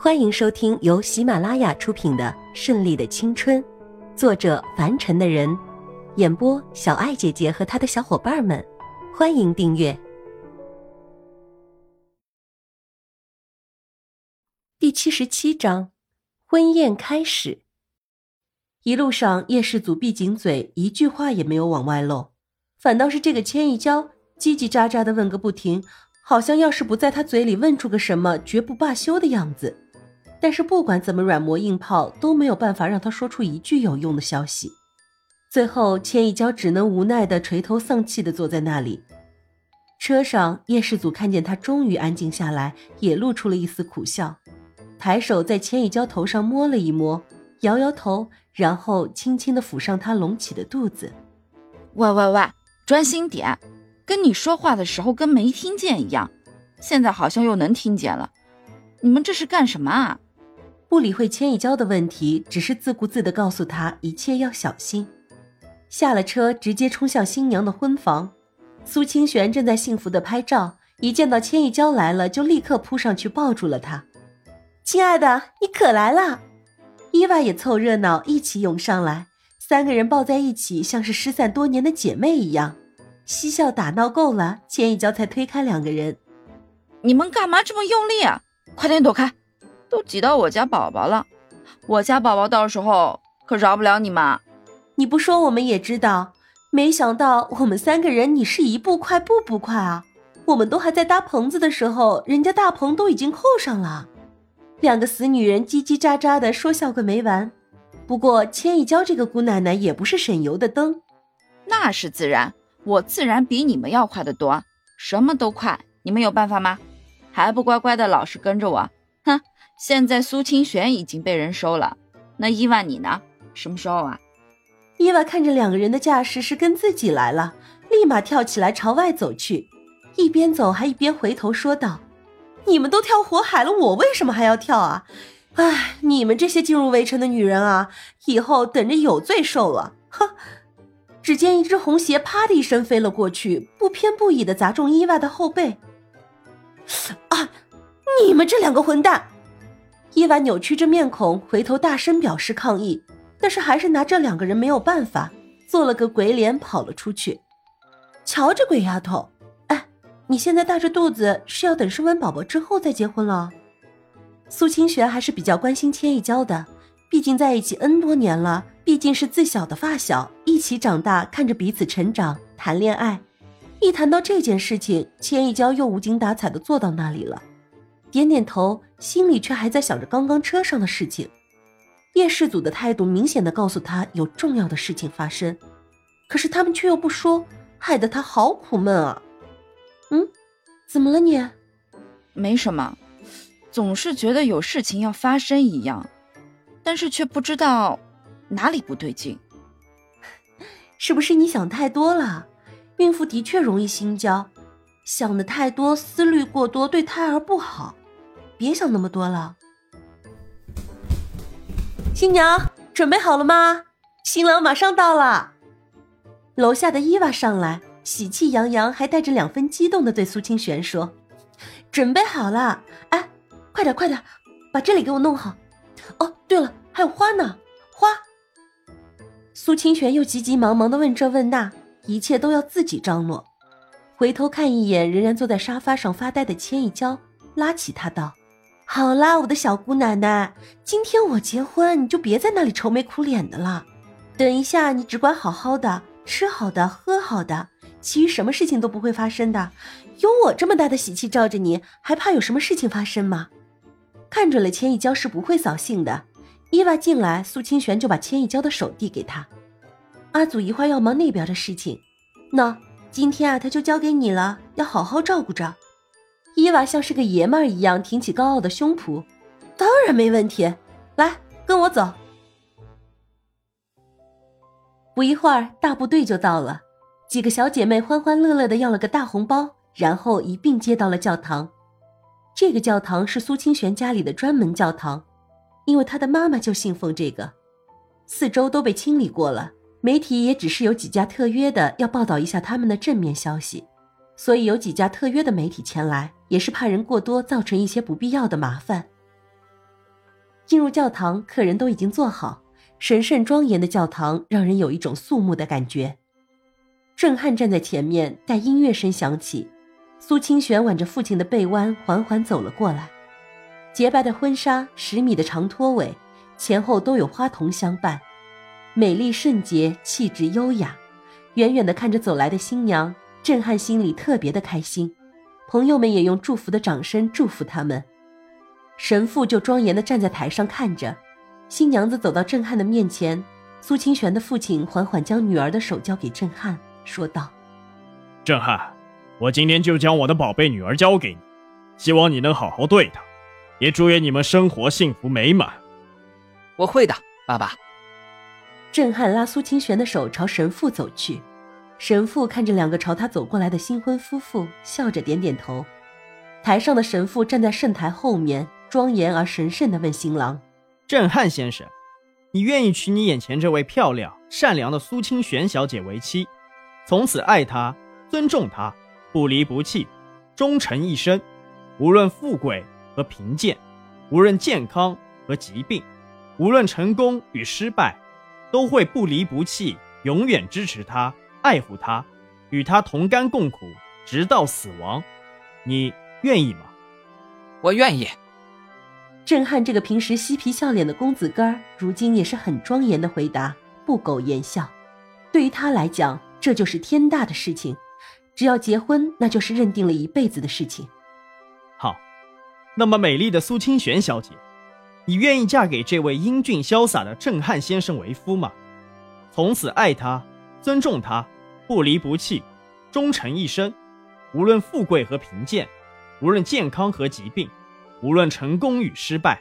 欢迎收听由喜马拉雅出品的《顺利的青春》，作者凡尘的人，演播小爱姐姐和她的小伙伴们。欢迎订阅第七十七章婚宴开始。一路上，叶氏祖闭紧嘴，一句话也没有往外漏，反倒是这个千亿娇叽叽喳喳的问个不停，好像要是不在他嘴里问出个什么，绝不罢休的样子。但是不管怎么软磨硬泡，都没有办法让他说出一句有用的消息。最后，千一娇只能无奈的垂头丧气的坐在那里。车上，叶世祖看见他终于安静下来，也露出了一丝苦笑，抬手在千一娇头上摸了一摸，摇摇头，然后轻轻的抚上她隆起的肚子。喂喂喂，专心点！跟你说话的时候跟没听见一样，现在好像又能听见了。你们这是干什么啊？不理会千一娇的问题，只是自顾自地告诉她一切要小心。下了车，直接冲向新娘的婚房。苏清玄正在幸福地拍照，一见到千一娇来了，就立刻扑上去抱住了她。亲爱的，你可来了！伊娃也凑热闹，一起涌上来，三个人抱在一起，像是失散多年的姐妹一样，嬉笑打闹够了，千一娇才推开两个人。你们干嘛这么用力啊？快点躲开！都挤到我家宝宝了，我家宝宝到时候可饶不了你们。你不说我们也知道，没想到我们三个人你是一步快步步快啊！我们都还在搭棚子的时候，人家大棚都已经扣上了。两个死女人叽叽喳喳的说笑个没完。不过千一娇这个姑奶奶也不是省油的灯，那是自然，我自然比你们要快得多，什么都快。你们有办法吗？还不乖乖的老实跟着我？现在苏清玄已经被人收了，那伊万你呢？什么时候啊？伊万看着两个人的架势是跟自己来了，立马跳起来朝外走去，一边走还一边回头说道：“你们都跳火海了，我为什么还要跳啊？哎，你们这些进入围城的女人啊，以后等着有罪受了！”哼！只见一只红鞋啪的一声飞了过去，不偏不倚的砸中伊万的后背。啊！你们这两个混蛋！伊娃扭曲着面孔，回头大声表示抗议，但是还是拿这两个人没有办法，做了个鬼脸跑了出去。瞧这鬼丫头！哎，你现在大着肚子是要等生完宝宝之后再结婚了？苏清玄还是比较关心千一娇的，毕竟在一起 N 多年了，毕竟是自小的发小，一起长大，看着彼此成长，谈恋爱。一谈到这件事情，千一娇又无精打采的坐到那里了。点点头，心里却还在想着刚刚车上的事情。叶氏祖的态度明显的告诉他有重要的事情发生，可是他们却又不说，害得他好苦闷啊。嗯，怎么了你？没什么，总是觉得有事情要发生一样，但是却不知道哪里不对劲。是不是你想太多了？孕妇的确容易心焦，想的太多，思虑过多，对胎儿不好。别想那么多了。新娘准备好了吗？新郎马上到了。楼下的伊娃上来，喜气洋洋，还带着两分激动的对苏清玄说：“准备好了，哎，快点快点，把这里给我弄好。哦，对了，还有花呢，花。”苏清玄又急急忙忙的问这问那，一切都要自己张罗。回头看一眼仍然坐在沙发上发呆的千一娇，拉起她道。好啦，我的小姑奶奶，今天我结婚，你就别在那里愁眉苦脸的了。等一下，你只管好好的吃好的，喝好的，其余什么事情都不会发生的。有我这么大的喜气罩着你，还怕有什么事情发生吗？看准了千一娇是不会扫兴的。伊娃进来，苏清玄就把千一娇的手递给她。阿祖一会儿要忙那边的事情，那今天啊，他就交给你了，要好好照顾着。伊娃像是个爷们儿一样挺起高傲的胸脯，当然没问题。来，跟我走。不一会儿，大部队就到了，几个小姐妹欢欢乐乐的要了个大红包，然后一并接到了教堂。这个教堂是苏清玄家里的专门教堂，因为他的妈妈就信奉这个。四周都被清理过了，媒体也只是有几家特约的要报道一下他们的正面消息。所以有几家特约的媒体前来，也是怕人过多造成一些不必要的麻烦。进入教堂，客人都已经坐好，神圣庄严的教堂让人有一种肃穆的感觉。郑汉站在前面，待音乐声响起，苏清玄挽着父亲的背弯，缓缓走了过来。洁白的婚纱，十米的长拖尾，前后都有花童相伴，美丽圣洁，气质优雅。远远的看着走来的新娘，震撼心里特别的开心。朋友们也用祝福的掌声祝福他们。神父就庄严的站在台上看着，新娘子走到震撼的面前，苏清玄的父亲缓缓将女儿的手交给震撼。说道：“震撼，我今天就将我的宝贝女儿交给你，希望你能好好对她，也祝愿你们生活幸福美满。”我会的，爸爸。震撼拉苏清玄的手朝神父走去，神父看着两个朝他走过来的新婚夫妇，笑着点点头。台上的神父站在圣台后面，庄严而神圣地问新郎：“震撼先生，你愿意娶你眼前这位漂亮、善良的苏清玄小姐为妻？”从此爱她，尊重她，不离不弃，忠诚一生。无论富贵和贫贱，无论健康和疾病，无论成功与失败，都会不离不弃，永远支持他，爱护他，与他同甘共苦，直到死亡。你愿意吗？我愿意。震撼这个平时嬉皮笑脸的公子哥儿，如今也是很庄严的回答，不苟言笑。对于他来讲。这就是天大的事情，只要结婚，那就是认定了一辈子的事情。好，那么美丽的苏清玄小姐，你愿意嫁给这位英俊潇洒的震汉先生为夫吗？从此爱他，尊重他，不离不弃，忠诚一生。无论富贵和贫贱，无论健康和疾病，无论成功与失败，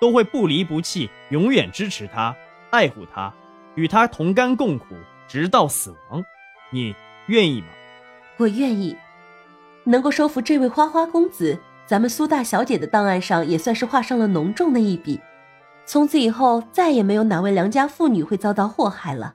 都会不离不弃，永远支持他，爱护他，与他同甘共苦，直到死亡。你愿意吗？我愿意，能够收服这位花花公子，咱们苏大小姐的档案上也算是画上了浓重的一笔。从此以后，再也没有哪位良家妇女会遭到祸害了。